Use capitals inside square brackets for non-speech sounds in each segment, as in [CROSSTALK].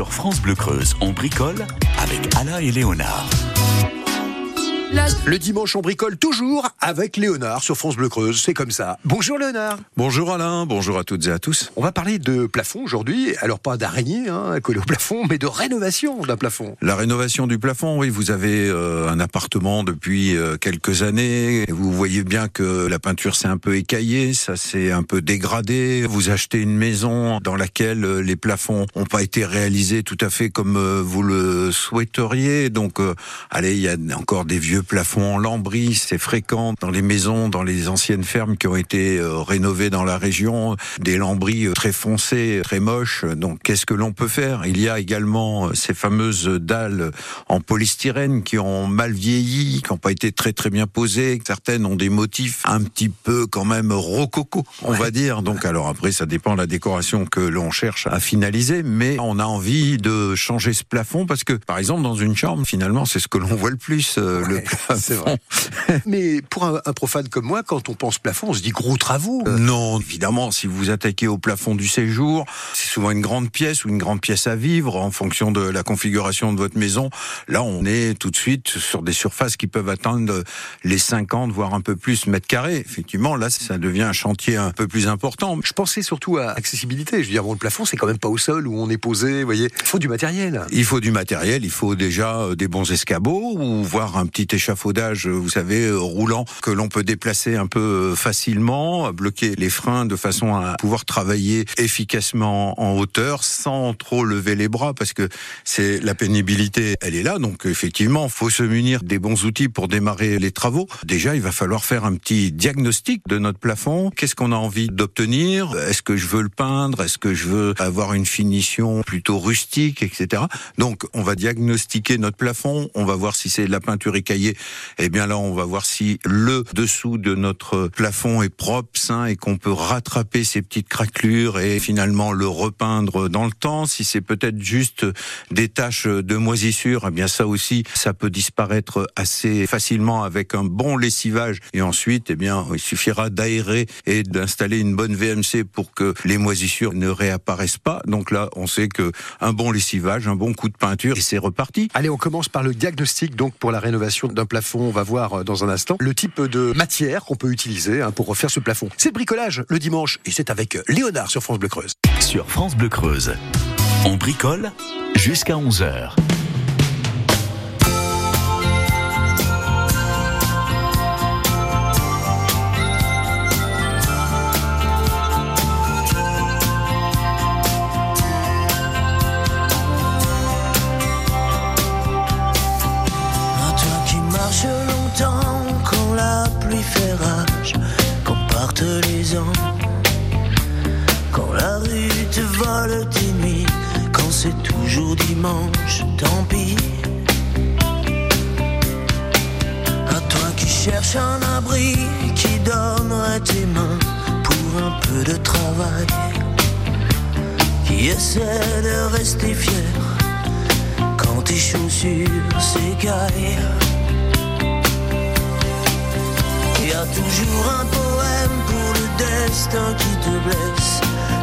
Sur France Bleu Creuse, on bricole avec Alain et Léonard. Le dimanche, on bricole toujours avec Léonard sur France Bleu Creuse. C'est comme ça. Bonjour Léonard. Bonjour Alain, bonjour à toutes et à tous. On va parler de plafond aujourd'hui. Alors pas d'araignée hein, collée au plafond, mais de rénovation d'un plafond. La rénovation du plafond, oui, vous avez euh, un appartement depuis euh, quelques années. Vous voyez bien que la peinture s'est un peu écaillée, ça s'est un peu dégradé. Vous achetez une maison dans laquelle euh, les plafonds n'ont pas été réalisés tout à fait comme vous le souhaiteriez. Donc, allez, il y a encore des vieux plafond en lambris, c'est fréquent dans les maisons, dans les anciennes fermes qui ont été euh, rénovées dans la région, des lambris euh, très foncés, très moches. Donc qu'est-ce que l'on peut faire? Il y a également euh, ces fameuses dalles en polystyrène qui ont mal vieilli, qui n'ont pas été très très bien posées. Certaines ont des motifs un petit peu quand même rococo, on va dire. Donc alors après ça dépend de la décoration que l'on cherche à finaliser, mais on a envie de changer ce plafond parce que par exemple dans une chambre finalement c'est ce que l'on voit le plus, le [LAUGHS] c'est vrai. [LAUGHS] Mais pour un, profane comme moi, quand on pense plafond, on se dit gros travaux. Euh, non, évidemment, si vous attaquez au plafond du séjour, c'est souvent une grande pièce ou une grande pièce à vivre en fonction de la configuration de votre maison. Là, on est tout de suite sur des surfaces qui peuvent atteindre les 50, voire un peu plus mètres carrés. Effectivement, là, ça devient un chantier un peu plus important. Je pensais surtout à accessibilité. Je veux dire, bon, le plafond, c'est quand même pas au sol où on est posé. Vous voyez, il faut du matériel. Il faut du matériel. Il faut déjà euh, des bons escabeaux ou voir un petit échafaudage, vous savez, euh, roulant que l'on peut déplacer un peu euh, facilement, bloquer les freins de façon à pouvoir travailler efficacement en hauteur sans trop lever les bras parce que c'est la pénibilité, elle est là. Donc effectivement, faut se munir des bons outils pour démarrer les travaux. Déjà, il va falloir faire un petit diagnostic de notre plafond. Qu'est-ce qu'on a envie d'obtenir? Est-ce que je veux le peindre? Est-ce que je veux avoir une finition plutôt rustique, etc. Donc, on va diagnostiquer notre plafond. On va voir si c'est de la peinture écaillée. Eh bien là, on va voir si le dessous de notre plafond est propre, sain et qu'on peut rattraper ces petites craquelures et finalement le repeindre dans le temps. Si c'est peut-être juste des taches de moisissure, eh bien ça aussi, ça peut disparaître assez facilement avec un bon lessivage. Et ensuite, eh bien, il suffira d'aérer et d'installer une bonne VMC pour que les moisissures ne réapparaissent pas. Donc là, on sait que un bon lessivage, un bon coup de peinture et c'est reparti. Allez, on commence par le diagnostic donc pour la rénovation d'un plafond. On va voir euh, dans un instant le type de matière qu'on peut utiliser hein, pour refaire ce plafond. C'est le bricolage le dimanche et c'est avec Léonard sur France Bleu Creuse. Sur France Bleu Creuse, on bricole jusqu'à 11h. Nuits, quand c'est toujours dimanche, tant pis. À toi qui cherches un abri, qui donnerait tes mains pour un peu de travail, qui essaie de rester fier quand tes chaussures s'écaillent. Y a toujours un poème pour le destin qui te blesse.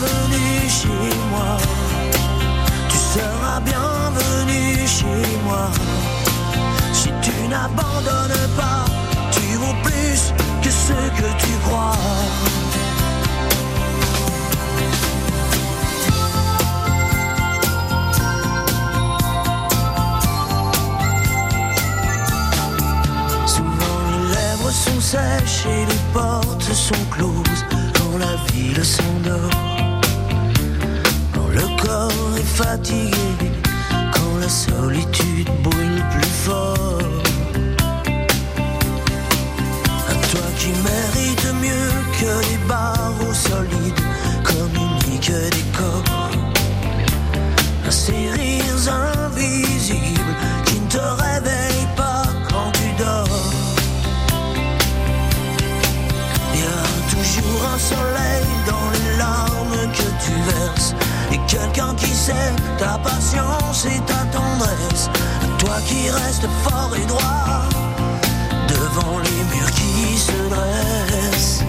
Bienvenue chez moi. Tu seras bienvenue chez moi. Si tu n'abandonnes pas, tu vaux plus que ce que tu crois. Souvent les lèvres sont sèches et les portes sont closes la ville s'endort, quand corps est fatigué, quand la solitude brûle plus fort. À toi qui mérites mieux que les barreaux solides, communique des corps, à ces rires sait ta patience et ta tendresse. Toi qui restes fort et droit devant les murs qui se dressent.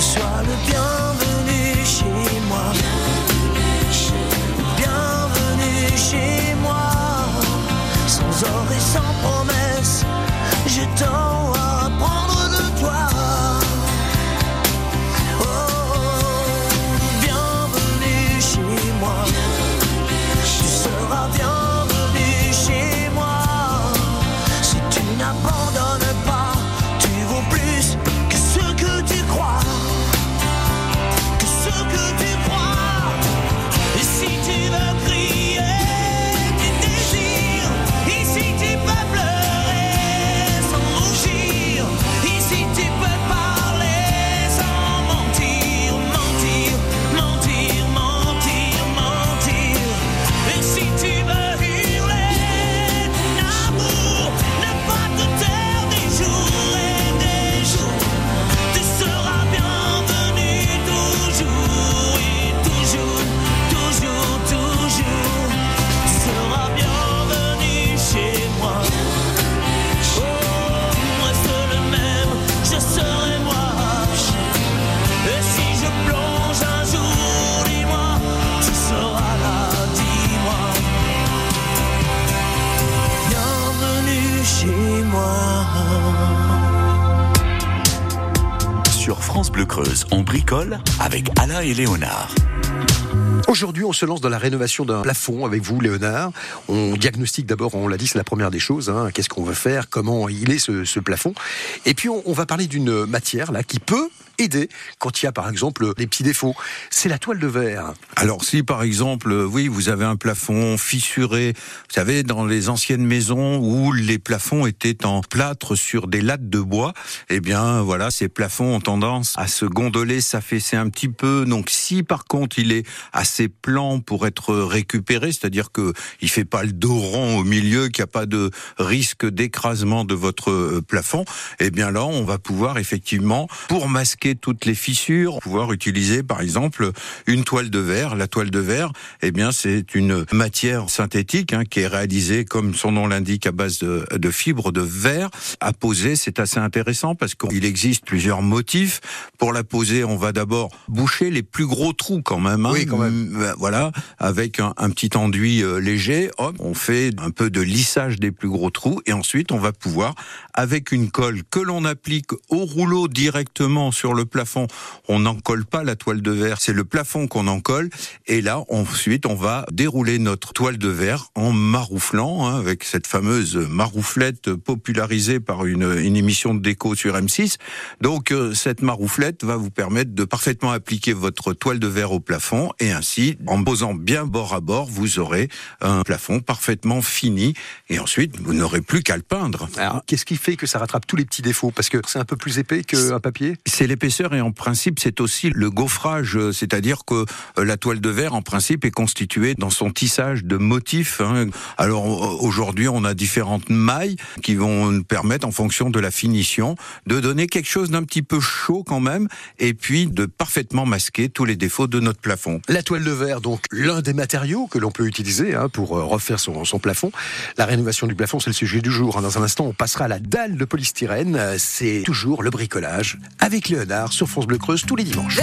Sois le bienvenu Creuse, on bricole avec Alain et Léonard. Aujourd'hui, on se lance dans la rénovation d'un plafond avec vous, Léonard. On diagnostique d'abord, on l'a dit, c'est la première des choses. hein. Qu'est-ce qu'on veut faire? Comment il est ce, plafond? Et puis, on, va parler d'une matière là qui peut aider quand il y a, par exemple, des petits défauts. C'est la toile de verre. Alors si par exemple, oui, vous avez un plafond fissuré, vous savez, dans les anciennes maisons où les plafonds étaient en plâtre sur des lattes de bois, eh bien voilà, ces plafonds ont tendance à se gondoler, s'affaisser un petit peu. Donc si par contre il est assez plan pour être récupéré, c'est-à-dire que il fait pas le dos rond au milieu, qu'il n'y a pas de risque d'écrasement de votre euh, plafond, eh bien là on va pouvoir effectivement, pour masquer toutes les fissures, pouvoir utiliser par exemple une toile de verre. La toile de verre, eh bien c'est une matière synthétique hein, qui est réalisée comme son nom l'indique à base de, de fibres de verre. À poser, c'est assez intéressant parce qu'il existe plusieurs motifs. Pour la poser, on va d'abord boucher les plus gros trous quand même. Hein. Oui, quand même. Euh, Voilà, avec un, un petit enduit euh, léger, hop, on fait un peu de lissage des plus gros trous et ensuite on va pouvoir, avec une colle que l'on applique au rouleau directement sur le plafond, on n'en colle pas la toile de verre, c'est le plafond qu'on en colle et là ensuite on va dérouler notre toile de verre en marouflant hein, avec cette fameuse marouflette popularisée par une, une émission de déco sur M6. Donc euh, cette marouflette va vous permettre de parfaitement appliquer votre toile de verre au plafond et ainsi en posant bien bord à bord, vous aurez un plafond parfaitement fini et ensuite vous n'aurez plus qu'à le peindre. Alors, qu'est-ce qui fait que ça rattrape tous les petits défauts? Parce que c'est un peu plus épais qu'un papier? C'est l'épaisseur et en principe c'est aussi le gaufrage, c'est-à-dire que euh, la toile de verre en principe est constituée dans son tissage de motifs. hein. Alors aujourd'hui on a différentes mailles qui vont nous permettre en fonction de la finition de donner quelque chose d'un petit peu chaud quand même et puis de parfaitement masquer tous les défauts de notre plafond. La toile de verre, donc l'un des matériaux que l'on peut utiliser hein, pour euh, refaire son, son plafond. La rénovation du plafond, c'est le sujet du jour. hein. Dans un instant, on passera à la dalle de polystyrène. C'est toujours le bricolage avec Léonard sur France Bleu Creuse tous les dimanches.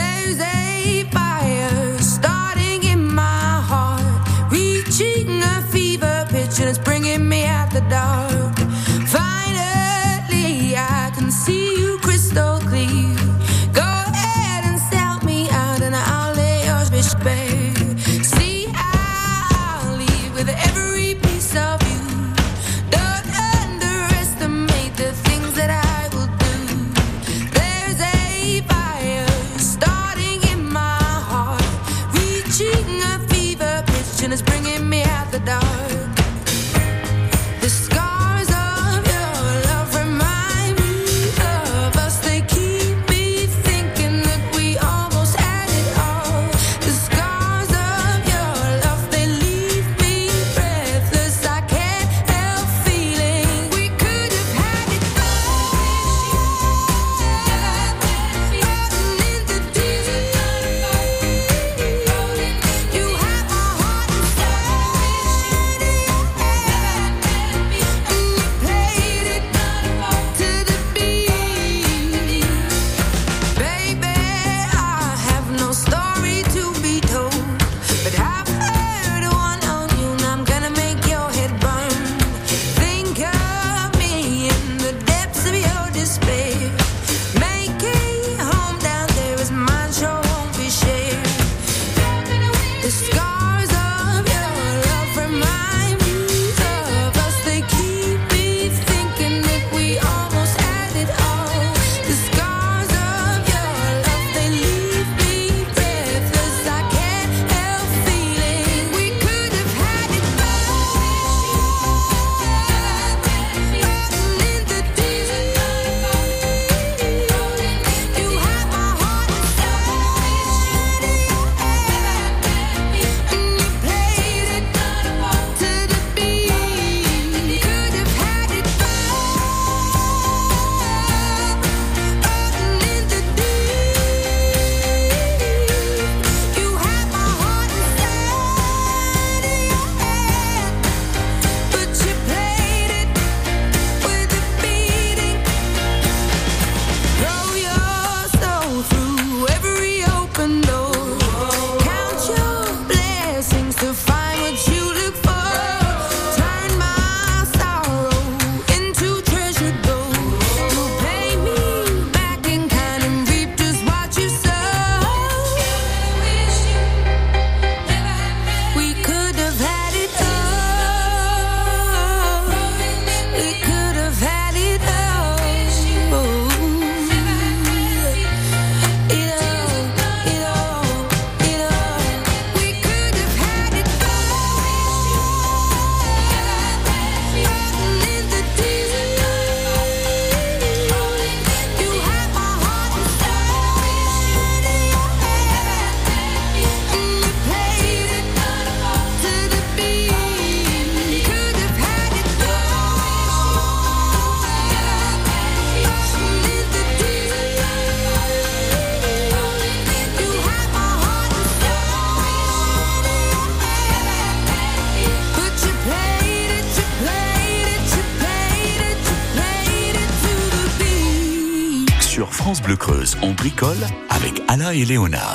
Avec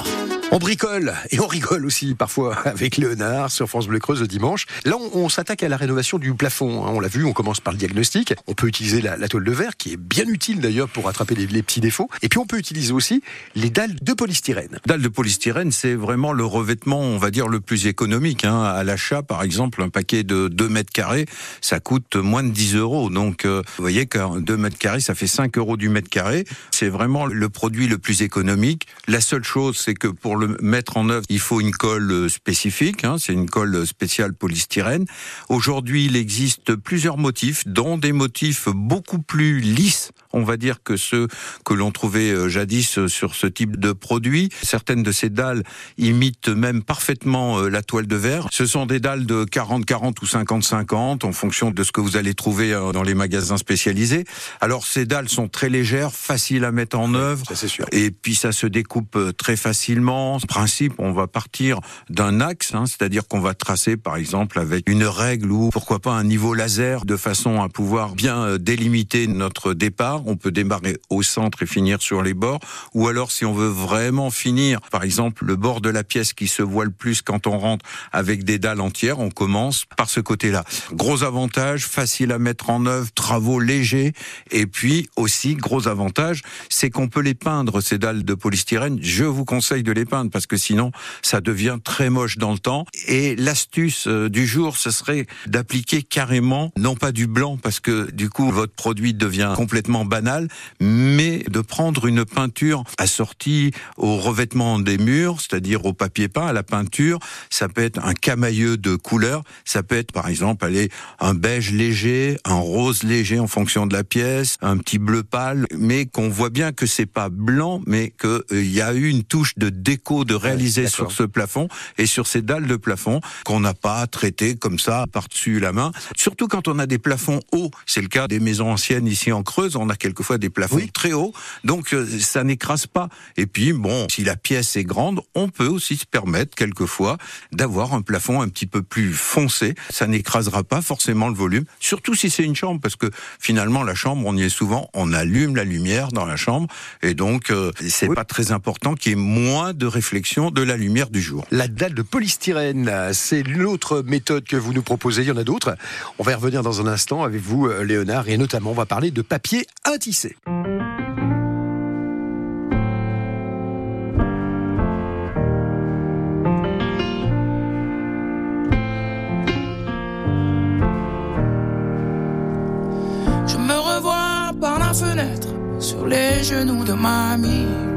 Et. On rigole aussi parfois avec Léonard sur France Bleu Creuse le dimanche. Là, on, s'attaque à la rénovation du plafond. hein. On l'a vu, on commence par le diagnostic. On peut utiliser la, la toile de verre, qui est bien utile d'ailleurs pour attraper les, petits défauts. Et puis on peut utiliser aussi les dalles de polystyrène. Dalle de polystyrène, c'est vraiment le revêtement, on va dire, le plus économique. hein. À l'achat, par exemple, un paquet de 2 mètres carrés, ça coûte moins de 10 euros. Donc, euh, vous voyez qu'un 2 mètres carrés, ça fait 5 euros du mètre carré. C'est vraiment le produit le plus économique. La seule chose, c'est que pour le mettre en œuvre, il faut une colle euh, spécifique. hein. C'est une colle spéciale polystyrène. Aujourd'hui, il existe plusieurs motifs, dont des motifs beaucoup plus lisses, on va dire, que ceux que l'on trouvait euh, jadis euh, sur ce type de produit. Certaines de ces dalles imitent même parfaitement la toile de verre. Ce sont des dalles de 40-40 ou 50-50 en fonction de ce que vous allez trouver dans les magasins spécialisés. Alors ces dalles sont très légères, faciles à mettre en œuvre. Ça, sûr. Et puis ça se découpe très facilement. On va partir d'un axe, hein, c'est-à-dire qu'on va tracer par exemple avec une règle ou pourquoi pas un niveau laser de façon à pouvoir bien euh, délimiter notre départ. On peut démarrer au centre et finir sur les bords. Ou alors si on veut vraiment finir, par exemple le bord de la pièce qui se voit le plus quand on rentre avec des dalles entières, on commence par ce côté-là. Gros avantage, facile à mettre en œuvre, travaux légers. Et puis aussi, gros avantage, c'est qu'on peut les peindre, ces dalles de polystyrène. Je vous conseille de les peindre parce que sinon, ça devient très moche dans le temps. Et l'astuce euh, du jour, ce serait d'appliquer carrément, non pas du blanc parce que du coup, votre produit devient complètement banal, mais de prendre une peinture assortie au revêtement des murs, c'est-à-dire au papier peint, à la peinture. Ça peut être un camailleux de couleurs. Ça peut être, par exemple, aller un beige léger, un rose léger en fonction de la pièce, un petit bleu pâle, mais qu'on voit bien que c'est pas blanc, mais qu'il y a eu une touche de déco de réaliser d'accord. sur ce plafond et sur ces dalles de plafond qu'on n'a pas traité comme ça par-dessus la main. Surtout quand on a des plafonds hauts, c'est le cas des maisons anciennes ici en Creuse, on a quelquefois des plafonds Oui. très hauts, donc euh, ça n'écrase pas. Et puis bon, si la pièce est grande, on peut aussi se permettre quelquefois d'avoir un plafond un petit peu plus foncé. Ça n'écrasera pas forcément le volume, surtout si c'est une chambre, parce que finalement la chambre, on y est souvent, on allume la lumière dans la chambre, et donc euh, c'est Oui. pas très important qu'il y ait moins de réflexion de la lumière du jour. La dalle de polystyrène, c'est l'autre méthode que vous nous proposez. Il y en a d'autres. On va y revenir dans un instant avec vous, euh, Léonard, et notamment on va parler de papier à tisser. Je me revois par la fenêtre sur les genoux de mamie.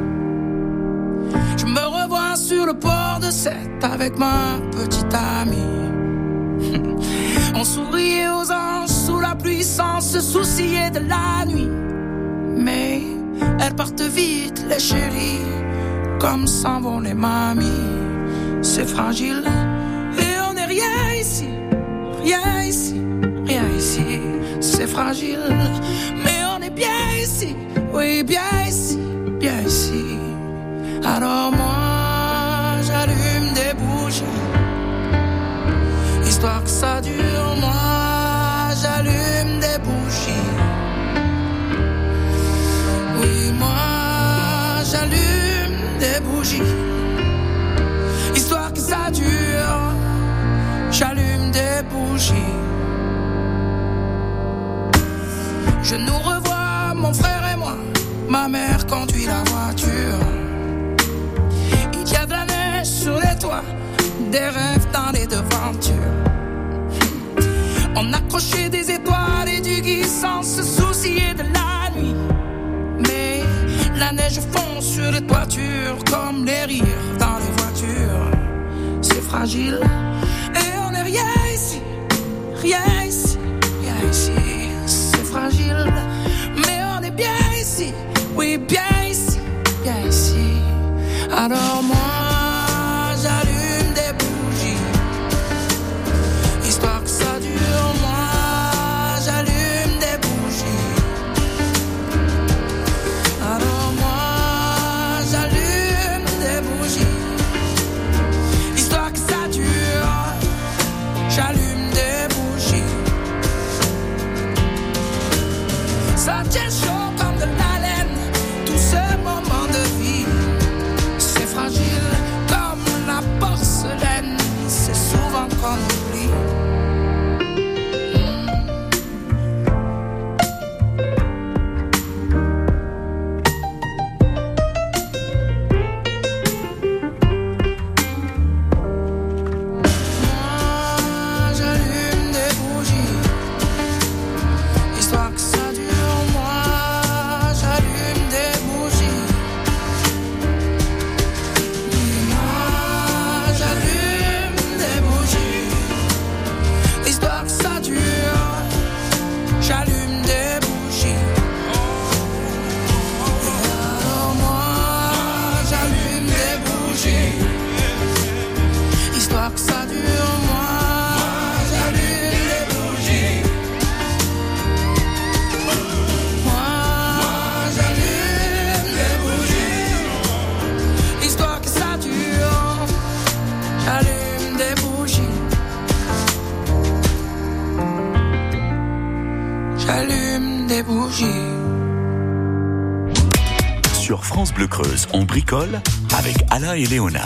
Je me revois sur le port de Sète avec ma petite amie. [LAUGHS] On souriait aux anges sous la pluie sans se soucier de la nuit. Mais elles partent vite, les chéris, comme s'en vont les mamies. C'est fragile et on n'est rien ici, rien ici, rien ici. C'est fragile, mais on est bien ici, oui, bien ici, bien ici. Alors moi, j'allume des bougies, histoire que ça dure. Moi, j'allume des bougies. Oui, moi, j'allume des bougies, histoire que ça dure. J'allume des bougies. Je nous revois, mon frère et moi. Ma mère conduit la voiture. Des rêves dans les devantures. On accrochait des étoiles et du gui sans se soucier de la nuit. Mais la neige fond sur les toitures comme les rires dans les voitures. C'est fragile et on n'est rien ici, rien ici, rien ici. C'est fragile, mais on est bien ici, oui, bien ici, bien ici. Alors moi, L1.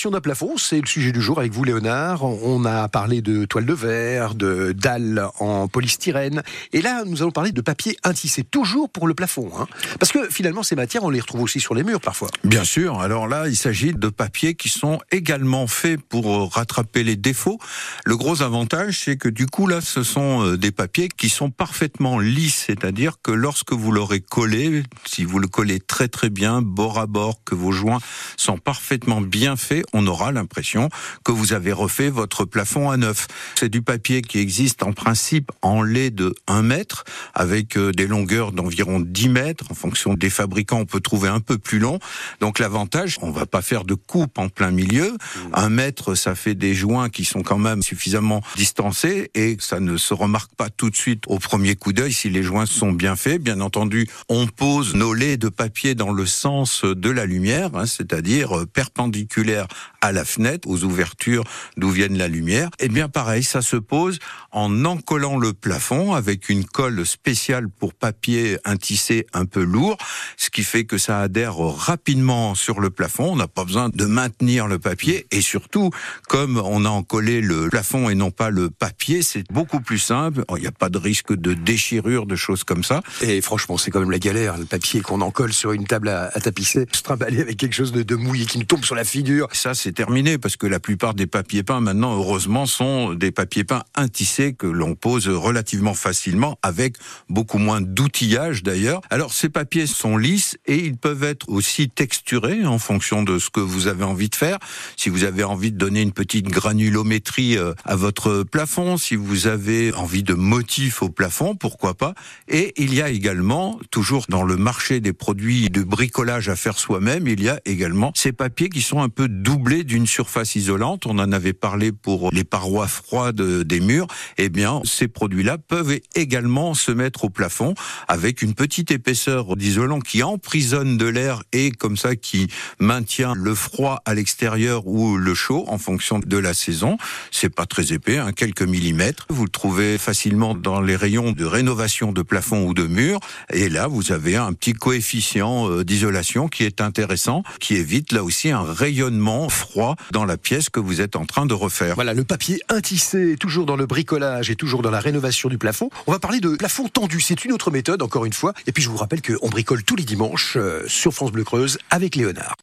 Création d'un plafond, c'est le sujet du jour avec vous, Léonard. On a parlé de toile de verre, de dalles en polystyrène. Et là, nous allons parler de papier intissé, toujours pour le plafond. Hein. Parce que finalement, ces matières, on les retrouve aussi sur les murs parfois. Bien sûr. Alors là, il s'agit de papiers qui sont également faits pour euh, rattraper les défauts. Le gros avantage, c'est que du coup, là, ce sont euh, des papiers qui sont parfaitement lisses. C'est-à-dire que lorsque vous l'aurez collé, si vous le collez très très bien, bord à bord, que vos joints sont parfaitement bien faits, on aura l'impression que vous avez refait votre plafond à neuf. C'est du papier qui existe en principe en lait de 1 mètre, avec euh, des longueurs d'environ 10 mètres. En fonction des fabricants, on peut trouver un peu plus long. Donc l'avantage, on va pas faire de coupe en plein milieu. Un mètre, ça fait des joints qui sont quand même suffisamment distancés et ça ne se remarque pas tout de suite au premier coup d'œil si les joints sont bien faits. Bien entendu, on pose nos laits de papier dans le sens de la lumière, hein, c'est-à-dire euh, perpendiculaire à la fenêtre, aux ouvertures d'où vienne la lumière. Et eh bien pareil, ça se pose en encollant le plafond avec une colle spéciale pour papier intissé un peu lourd, ce qui fait que ça adhère rapidement sur le plafond. On n'a pas besoin de maintenir le papier et surtout, comme on a encollé le plafond et non pas le papier, c'est beaucoup plus simple. Il n'y a pas de risque de déchirure, de choses comme ça. Et franchement, c'est quand même la galère, le papier qu'on encolle sur une table à, tapisser, se trimballer avec quelque chose de, de mouillé qui nous tombe sur la figure ça, c'est terminé parce que la plupart des papiers peints maintenant, heureusement, sont des papiers peints intissés que l'on pose relativement facilement avec beaucoup moins d'outillage d'ailleurs. Alors, ces papiers sont lisses et ils peuvent être aussi texturés en fonction de ce que vous avez envie de faire. Si vous avez envie de donner une petite granulométrie euh, à votre plafond, si vous avez envie de motifs au plafond, pourquoi pas. Et il y a également, toujours dans le marché des produits de bricolage à faire soi-même, il y a également ces papiers qui sont un peu doublé d'une surface isolante. On en avait parlé pour les parois froides des murs. Eh bien, ces produits-là peuvent également se mettre au plafond avec une petite épaisseur d'isolant qui emprisonne de l'air et comme ça qui maintient le froid à l'extérieur ou le chaud en fonction de la saison. C'est pas très épais, hein, quelques millimètres. Vous le trouvez facilement dans les rayons de rénovation de plafond ou de mur. Et là, vous avez un petit coefficient euh, d'isolation qui est intéressant, qui évite là aussi un rayonnement froid dans la pièce que vous êtes en train de refaire. Voilà, le papier intissé, toujours dans le bricolage et toujours dans la rénovation du plafond. On va parler de plafond tendu. C'est une autre méthode, encore une fois. Et puis je vous rappelle qu'on bricole tous les dimanches euh, sur France Bleu Creuse avec Léonard.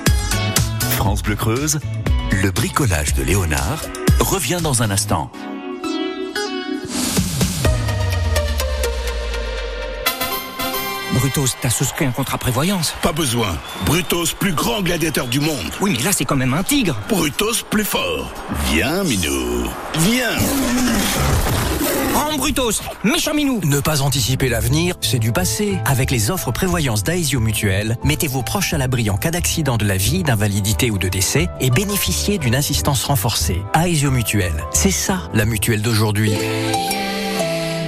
France Bleu Creuse, le bricolage de Léonard revient dans un instant. Brutos, t'as souscrit un contrat prévoyance Pas besoin. Brutos, plus grand gladiateur du monde. Oui, mais là, c'est quand même un tigre. Brutos, plus fort. Viens, Minou. Viens. En Brutos, méchant Minou Ne pas anticiper l'avenir, c'est du passé. Avec les offres prévoyance d'Aesio Mutuel, mettez vos proches à l'abri en cas d'accident de la vie, d'invalidité ou de décès et bénéficiez d'une assistance renforcée. Aesio Mutuel, c'est ça la mutuelle d'aujourd'hui.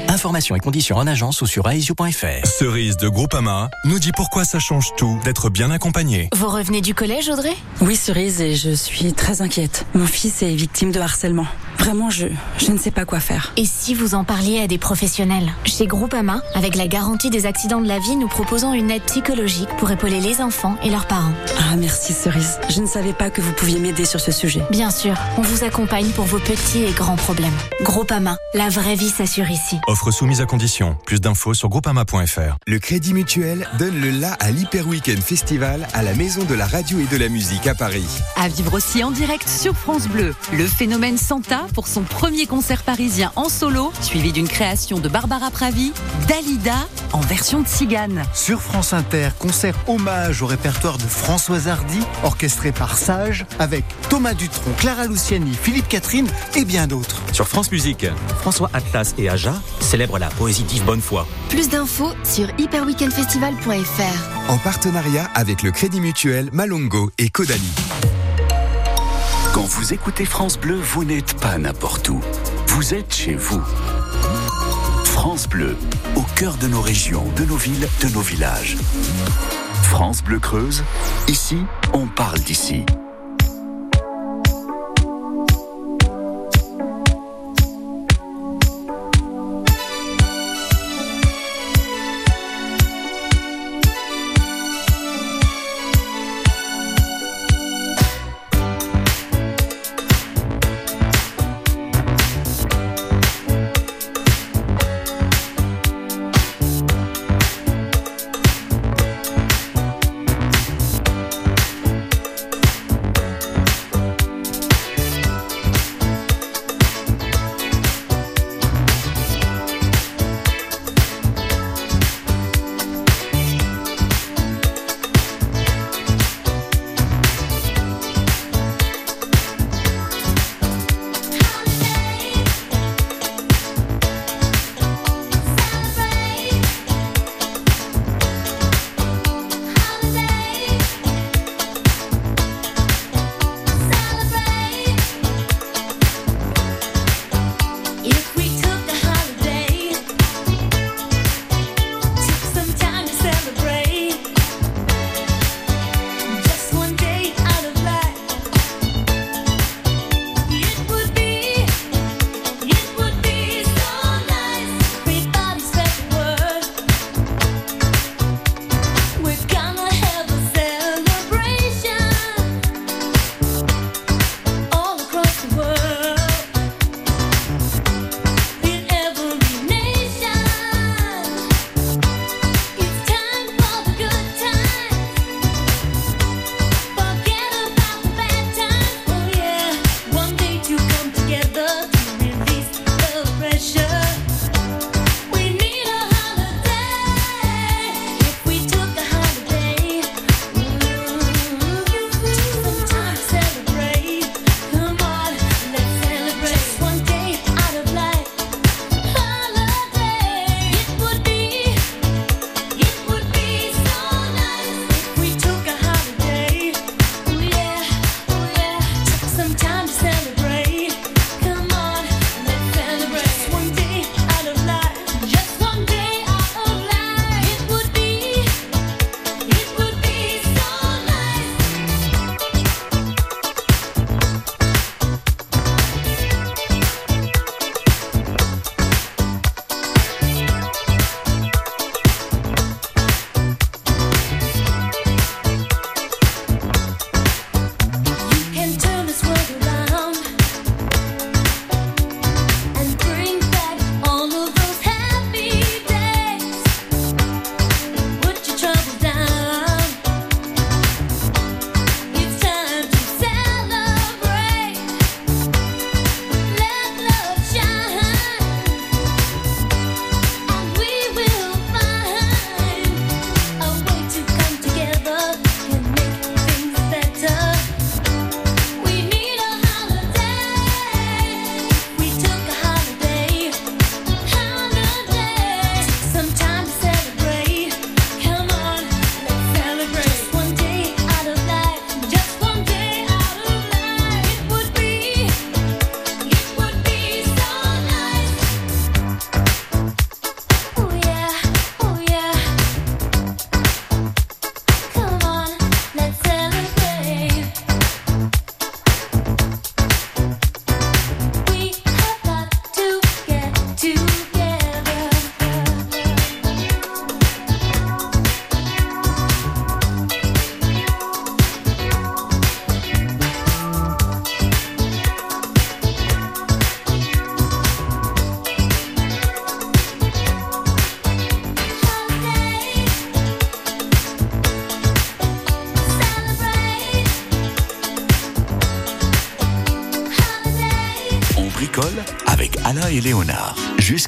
Informations et conditions en agence ou sur aesio.fr. Cerise de Groupama nous dit pourquoi ça change tout d'être bien accompagné. Vous revenez du collège, Audrey? Oui, Cerise, et je suis très inquiète. Mon fils est victime de harcèlement. Vraiment, je, je ne sais pas quoi faire. Et si vous en parliez à des professionnels? Chez Groupama, avec la garantie des accidents de la vie, nous proposons une aide psychologique pour épauler les enfants et leurs parents. Ah, merci Cerise. Je ne savais pas que vous pouviez m'aider sur ce sujet. Bien sûr, on vous accompagne pour vos petits et grands problèmes. Groupama, la vraie vie s'assure ici. Offre soumise à condition. Plus d'infos sur groupama.fr. Le Crédit Mutuel donne le la à l'Hyper Weekend Festival à la Maison de la Radio et de la Musique à Paris. À vivre aussi en direct sur France Bleu. Le phénomène Santa pour son premier concert parisien en solo, suivi d'une création de Barbara Pravi, Dalida en version de cigane. Sur France Inter, concert hommage au répertoire de Françoise Hardy, orchestré par Sage, avec Thomas Dutronc, Clara Luciani, Philippe Catherine et bien d'autres. Sur France Musique, François Atlas et Aja célèbrent la poésie d'Yves Bonnefoy. Plus d'infos sur hyperweekendfestival.fr. En partenariat avec le Crédit Mutuel, Malongo et Caudalie. Quand vous écoutez France Bleu, vous n'êtes pas n'importe où. Vous êtes chez vous. France Bleu, au cœur de nos régions, de nos villes, de nos villages. France Bleu Creuse, ici, on parle d'ici.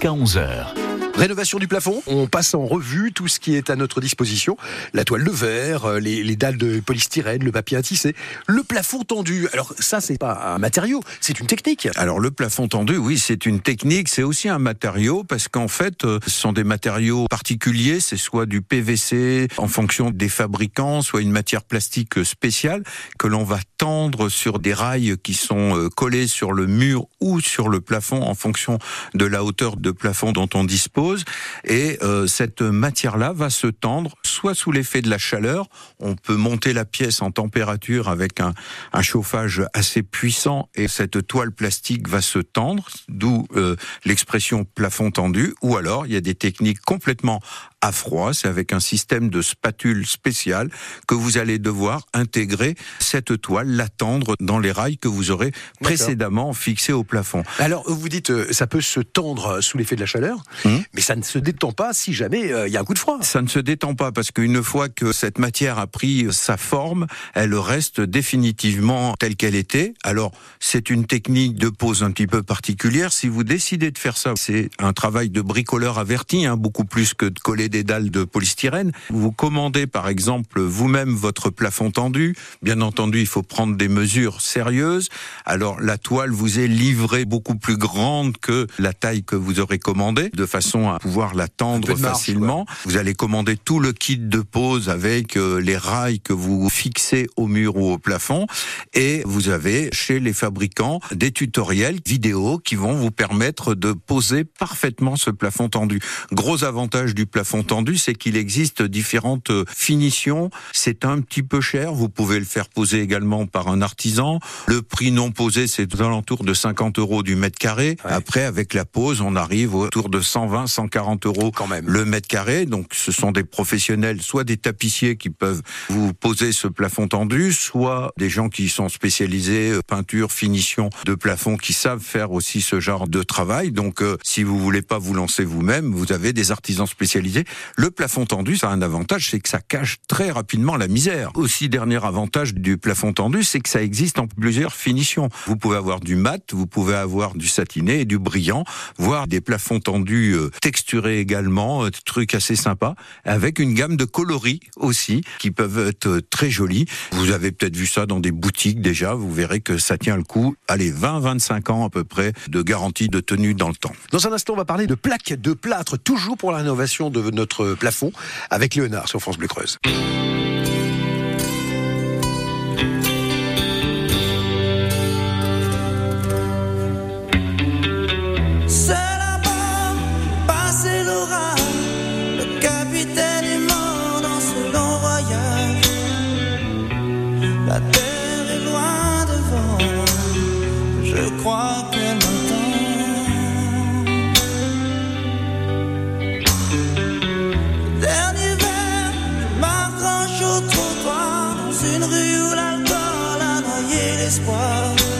Jusqu'à 11h. Rénovation du plafond, on passe en revue tout ce qui est à notre disposition. La toile de verre, euh, les, les dalles de polystyrène, le papier à tisser, le plafond tendu. Alors ça, c'est pas un matériau, c'est une technique. Alors le plafond tendu, oui, c'est une technique, c'est aussi un matériau parce qu'en fait, euh, ce sont des matériaux particuliers, c'est soit du PVC en fonction des fabricants, soit une matière plastique spéciale que l'on va tendre sur des rails qui sont euh, collés sur le mur ou sur le plafond en fonction de la hauteur de plafond dont on dispose. Et euh, cette matière-là va se tendre soit sous l'effet de la chaleur, on peut monter la pièce en température avec un, un chauffage assez puissant et cette toile plastique va se tendre, d'où euh, l'expression plafond tendu, ou alors il y a des techniques complètement à froid, c'est avec un système de spatule spécial que vous allez devoir intégrer cette toile, la tendre dans les rails que vous aurez précédemment fixés au plafond. Alors vous dites, euh, ça peut se tendre sous l'effet de la chaleur, mais ça ne se détend pas si jamais euh, il y a un coup de froid. Ça ne se détend pas parce qu'une fois que cette matière a pris sa forme, elle reste définitivement telle qu'elle était. Alors c'est une technique de pose un petit peu particulière. Si vous décidez de faire ça, c'est un travail de bricoleur averti, hein, beaucoup plus que de coller des dalles de polystyrène. Vous commandez par exemple vous-même votre plafond tendu. Bien entendu, il faut prendre des mesures sérieuses. Alors la toile vous est livrée beaucoup plus grande que la taille que vous aurez commandée, de façon à pouvoir la tendre facilement. Vous allez commander tout le kit de pose avec euh, les rails que vous fixez au mur ou au plafond. Et vous avez chez les fabricants des tutoriels vidéo qui vont vous permettre de poser parfaitement ce plafond tendu. Gros avantage du plafond tendu, c'est qu'il existe différentes euh, finitions. C'est un petit peu cher. Vous pouvez le faire poser également par un artisan. Le prix non posé, c'est aux alentours de 50 euros du mètre carré. Après, avec la pose, on arrive autour de 120, 140 euros Quand même. le mètre carré. Donc, ce sont des professionnels, soit des tapissiers qui peuvent vous poser ce plafond tendu, soit des gens qui sont spécialisés euh, peinture, finition de plafond, qui savent faire aussi ce genre de travail. Donc, euh, si vous voulez pas vous lancer vous-même, vous avez des artisans spécialisés. Le plafond tendu, ça a un avantage, c'est que ça cache très rapidement la misère. Aussi, dernier avantage du plafond tendu, c'est que ça existe en plusieurs finitions. Vous pouvez avoir du mat, vous pouvez avoir du satiné et du brillant, voire des plafonds tendus euh, texturés également, euh, trucs assez sympas, avec une gamme de coloris aussi, qui peuvent être euh, très jolis. Vous avez peut-être vu ça dans des boutiques déjà, vous verrez que ça tient le coup. Allez, 20-25 ans à peu près de garantie de tenue dans le temps. Dans un instant, on va parler de plaques de plâtre, toujours pour la rénovation de notre plafond, avec Léonard sur France Bleu Creuse. Trottoir. Dans une rue où l'alcool a noyé l'espoir.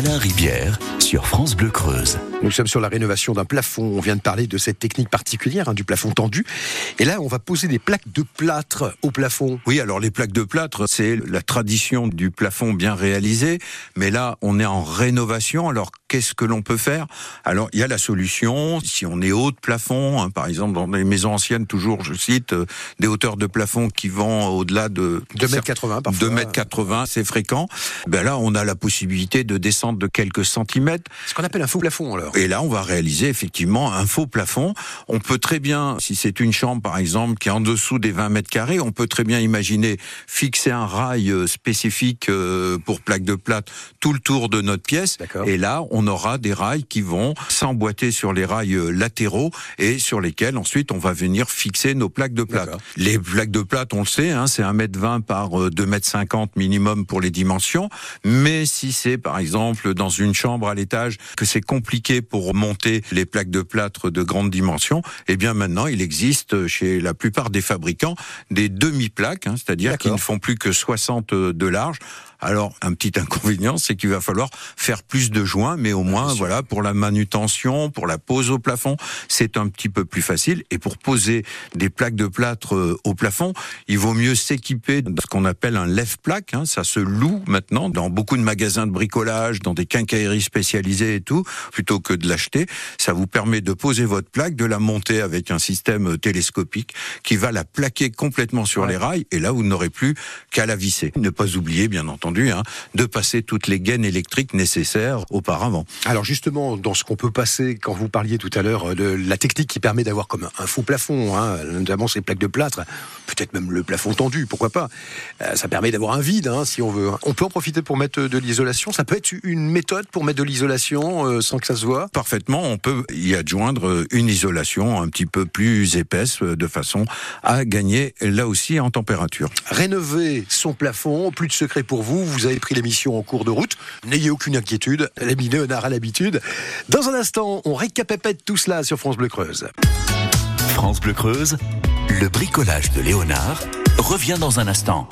Alain Rivière sur France Bleu Creuse. Nous sommes sur la rénovation d'un plafond. On vient de parler de cette technique particulière hein, du plafond tendu. Et là, on va poser des plaques de plâtre au plafond. Oui, alors les plaques de plâtre, c'est la tradition du plafond bien réalisé. Mais là, on est en rénovation. Alors, qu'est-ce que l'on peut faire? Alors, il y a la solution. Si on est haut de plafond, hein, par exemple, dans les maisons anciennes, toujours, je cite, euh, des hauteurs de plafond qui vont au-delà de 2m80 parfois. 2m80, c'est fréquent. Ben là, on a la possibilité de descendre de quelques centimètres. Ce qu'on appelle un faux plafond, alors. Et là, on va réaliser effectivement un faux plafond. On peut très bien, si c'est une chambre par exemple qui est en dessous des 20 mètres carrés, on peut très bien imaginer fixer un rail euh, spécifique euh, pour plaque de plâtre tout le tour de notre pièce. Et là, on aura des rails qui vont s'emboîter sur les rails euh, latéraux et sur lesquels ensuite on va venir fixer nos plaques de plâtre. Les plaques de plâtre, on le sait, hein, c'est 1m20 par 2m50 minimum pour les dimensions. Mais si c'est par exemple dans une chambre à l'étage que c'est compliqué pour monter les plaques de plâtre de grande dimension, eh bien maintenant il existe chez la plupart des fabricants des demi-plaques, hein, c'est-à-dire qui ne font plus que 60 de large. Alors, un petit inconvénient, c'est qu'il va falloir faire plus de joints, mais au moins, voilà, pour la manutention, pour la pose au plafond, c'est un petit peu plus facile. Et pour poser des plaques de plâtre euh, au plafond, il vaut mieux s'équiper de ce qu'on appelle un lève-plaque. Hein. Ça se loue maintenant dans beaucoup de magasins de bricolage, dans des quincailleries spécialisées et tout, plutôt que de l'acheter. Ça vous permet de poser votre plaque, de la monter avec un système télescopique qui va la plaquer complètement sur les rails. Et là, vous n'aurez plus qu'à la visser. Ne pas oublier, bien entendu, Hein, de passer toutes les gaines électriques nécessaires auparavant. Alors justement, dans ce qu'on peut passer, quand vous parliez tout à l'heure de la technique qui permet d'avoir comme un faux plafond, hein, notamment ces plaques de plâtre, peut-être même le plafond tendu, pourquoi pas, euh, ça permet d'avoir un vide hein, si on veut. On peut en profiter pour mettre de l'isolation, ça peut être une méthode pour mettre de l'isolation euh, sans que ça se voit? Parfaitement, on peut y adjoindre une isolation un petit peu plus épaisse euh, de façon à gagner là aussi en température. Rénover son plafond, plus de secret pour vous, vous avez pris l'émission en cours de route. N'ayez aucune inquiétude, l'ami Léonard a l'habitude. Dans un instant, on récapépète tout cela sur France Bleu Creuse. France Bleu Creuse, le bricolage de Léonard revient dans un instant.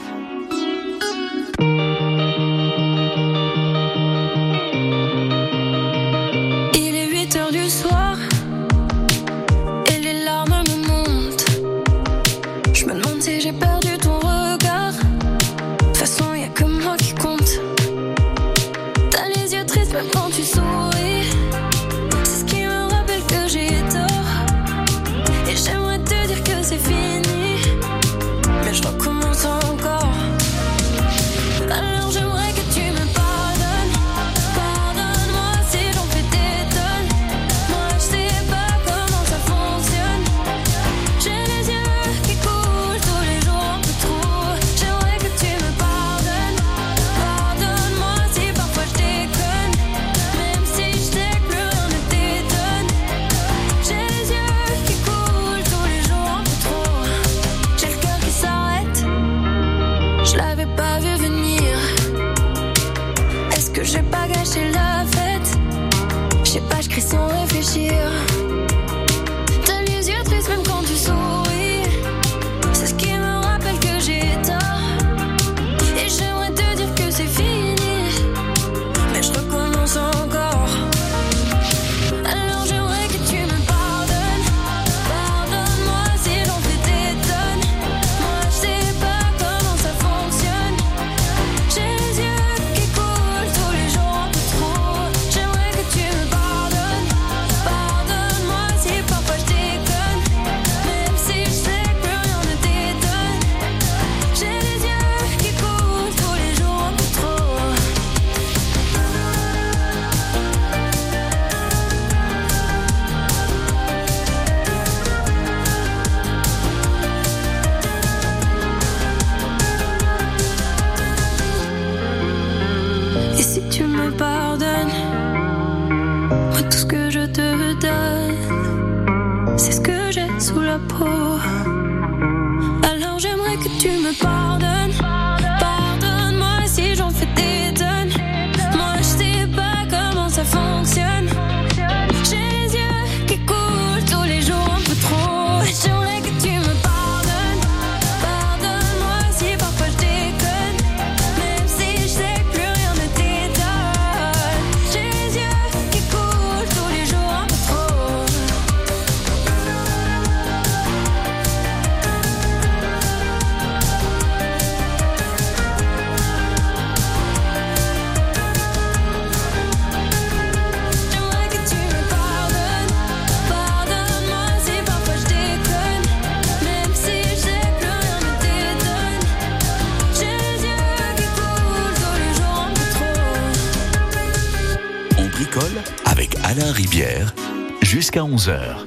11h.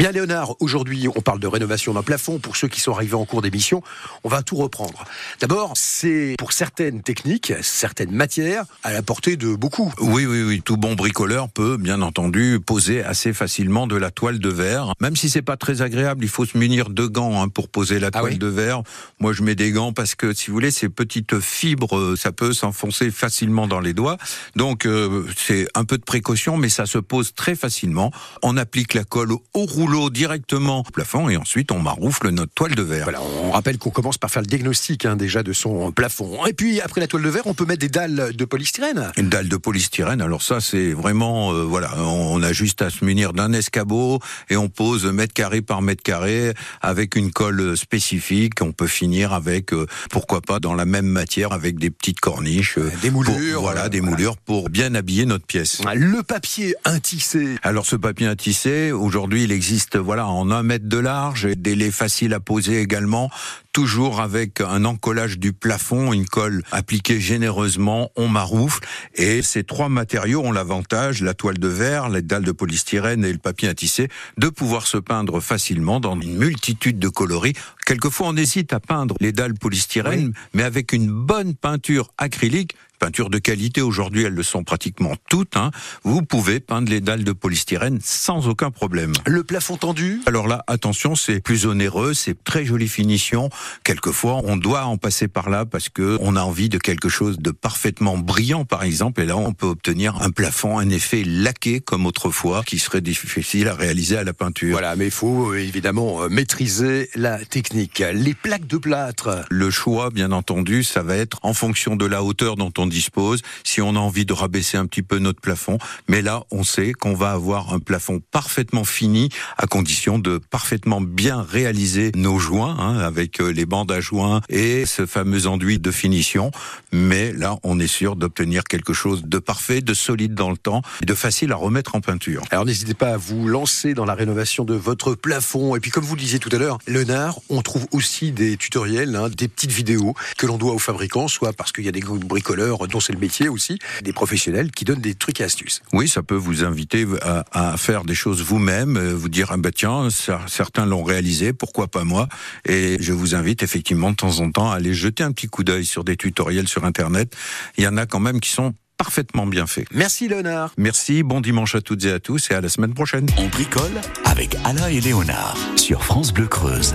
Bien Léonard, aujourd'hui on parle de rénovation d'un plafond. Pour ceux qui sont arrivés en cours d'émission, on va tout reprendre. D'abord, c'est pour certaines techniques, certaines matières, à la portée de beaucoup. Oui, oui, oui. Tout bon bricoleur peut, bien entendu, poser assez facilement de la toile de verre. Même si c'est pas très agréable, il faut se munir de gants hein, pour poser la toile oui de verre. Moi, je mets des gants parce que, si vous voulez, ces petites fibres, euh, ça peut s'enfoncer facilement dans les doigts. Donc, euh, c'est un peu de précaution, mais ça se pose très facilement. On applique la colle au rouleau directement au plafond et ensuite on maroufle notre toile de verre. Voilà, on rappelle qu'on commence par faire le diagnostic hein, déjà de son plafond. Et puis après la toile de verre, on peut mettre des dalles de polystyrène. Une dalle de polystyrène, alors ça c'est vraiment, euh, voilà, on a juste à se munir d'un escabeau et on pose mètre carré par mètre carré avec une colle spécifique. On peut finir avec, euh, pourquoi pas, dans la même matière avec des petites corniches. euh, Des moulures, pour- voilà, des voilà. moulures pour bien habiller notre pièce. Le papier intissé. Alors ce papier tisser, aujourd'hui il existe voilà en un mètre de large, et des laits faciles à poser également, toujours avec un encollage du plafond, une colle appliquée généreusement, on maroufle, et ces trois matériaux ont l'avantage, la toile de verre, les dalles de polystyrène et le papier à tisser, de pouvoir se peindre facilement dans une multitude de coloris. Quelquefois on hésite à peindre les dalles polystyrène, mais avec une bonne peinture acrylique, peinture de qualité, aujourd'hui elles le sont pratiquement toutes, hein, vous pouvez peindre les dalles de polystyrène sans aucun problème. Le plafond tendu? Alors là, attention, c'est plus onéreux, c'est très jolie finition. Quelquefois, on doit en passer par là parce que on a envie de quelque chose de parfaitement brillant, par exemple. Et là, on peut obtenir un plafond, un effet laqué comme autrefois, qui serait difficile à réaliser à la peinture. Voilà, mais il faut euh, évidemment euh, maîtriser la technique. Les plaques de plâtre. Le choix, bien entendu, ça va être en fonction de la hauteur dont on dispose, si on a envie de rabaisser un petit peu notre plafond. Mais là, on sait qu'on va avoir un plafond parfaitement fini, à condition de parfaitement bien réaliser nos joints, hein, avec euh, les bandes à joints et ce fameux enduit de finition. Mais là, on est sûr d'obtenir quelque chose de parfait, de solide dans le temps, et de facile à remettre en peinture. Alors n'hésitez pas à vous lancer dans la rénovation de votre plafond. Et puis comme vous le disiez tout à l'heure, Léonard, on trouve aussi des tutoriels, hein, des petites vidéos que l'on doit aux fabricants, soit parce qu'il y a des bricoleurs dont c'est le métier aussi, des professionnels qui donnent des trucs et astuces. Oui, ça peut vous inviter à, à faire des choses vous-même, euh, vous dire ah bah tiens, ça- certains l'ont réalisé, pourquoi pas moi? Et je vous invite effectivement de temps en temps à aller jeter un petit coup d'œil sur des tutoriels sur internet. Il y en a quand même qui sont parfaitement bien faits. Merci Léonard. Merci, bon dimanche à toutes et à tous et à la semaine prochaine. On bricole avec Alain et Léonard sur France Bleu Creuse.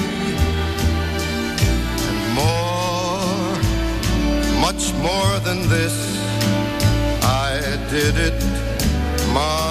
much more than this. I did it my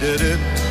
did it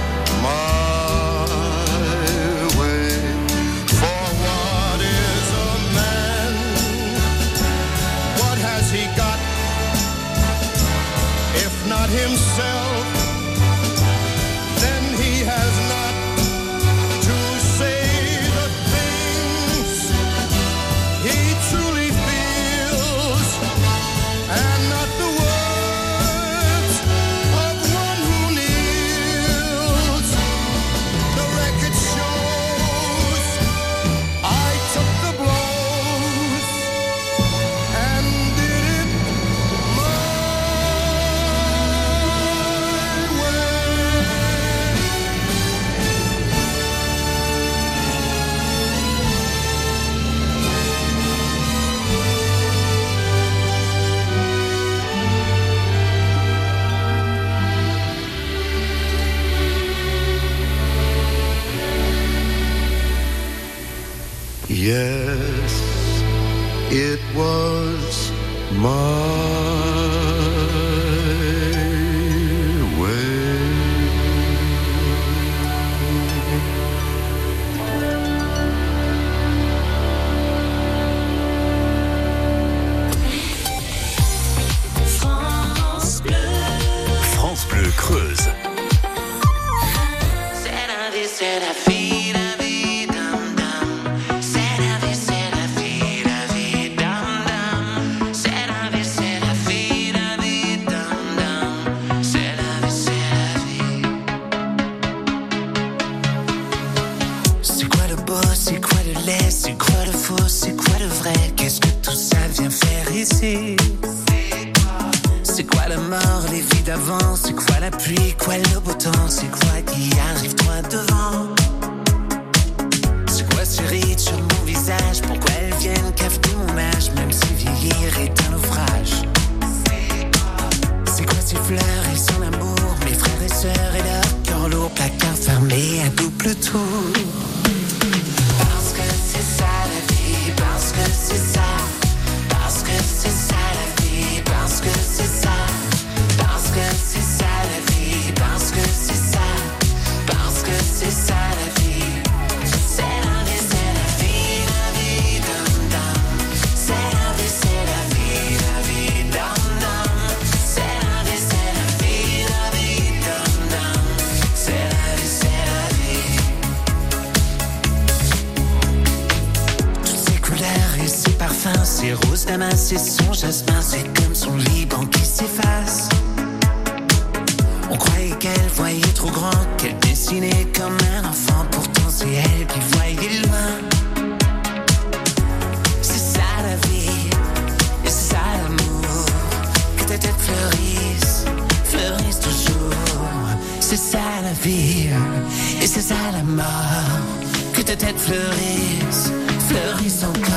lys fleurissent encore.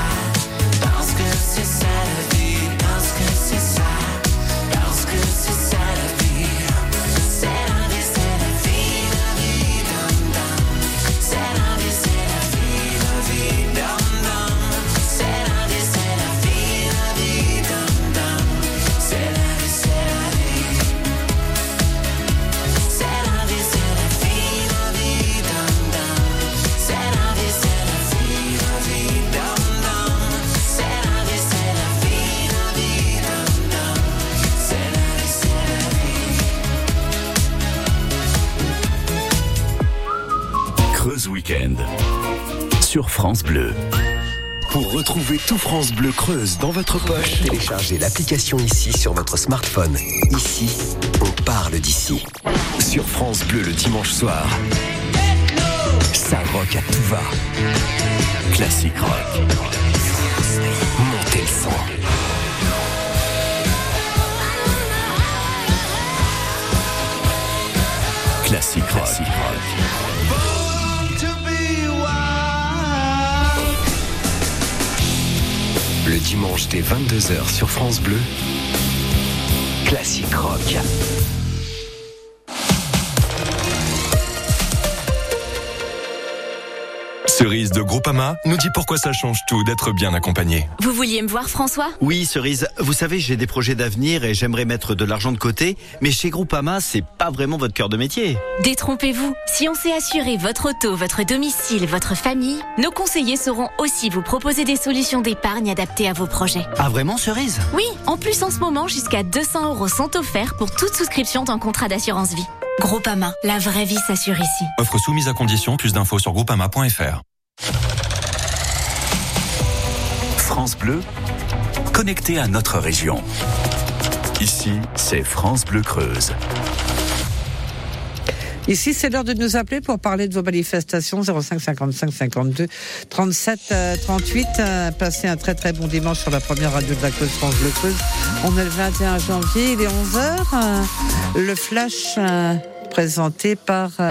France Bleu. Pour retrouver tout France Bleu Creuse dans votre poche, Téléchargez l'application ici sur votre smartphone. Ici, on parle d'ici. sur France Bleu le dimanche soir. Ça rock à tout va. Classique rock. Montez le son. Classique rock. Le dimanche dès 22h sur France Bleu, Classique Rock. Cerise de Groupama nous dit pourquoi ça change tout d'être bien accompagné. Vous vouliez me voir, François? Oui, Cerise, vous savez, j'ai des projets d'avenir et j'aimerais mettre de l'argent de côté, mais chez Groupama, c'est pas vraiment votre cœur de métier. Détrompez-vous. Si on sait assurer votre auto, votre domicile, votre famille, nos conseillers sauront aussi vous proposer des solutions d'épargne adaptées à vos projets. Ah vraiment, Cerise? Oui, en plus en ce moment, jusqu'à 200 euros sont offerts pour toute souscription d'un contrat d'assurance vie. Groupama, la vraie vie s'assure ici. Offre soumise à condition, plus d'infos sur groupama.fr. France Bleu, connecté à notre région. Ici, c'est France Bleu Creuse. Ici, c'est l'heure de nous appeler pour parler de vos manifestations 05 55 52 37 euh, 38. Euh, passez un très très bon dimanche sur la première radio de la Creuse France Bleu Creuse. On est le 21 janvier, il est 11h. le flash euh, présenté par... euh,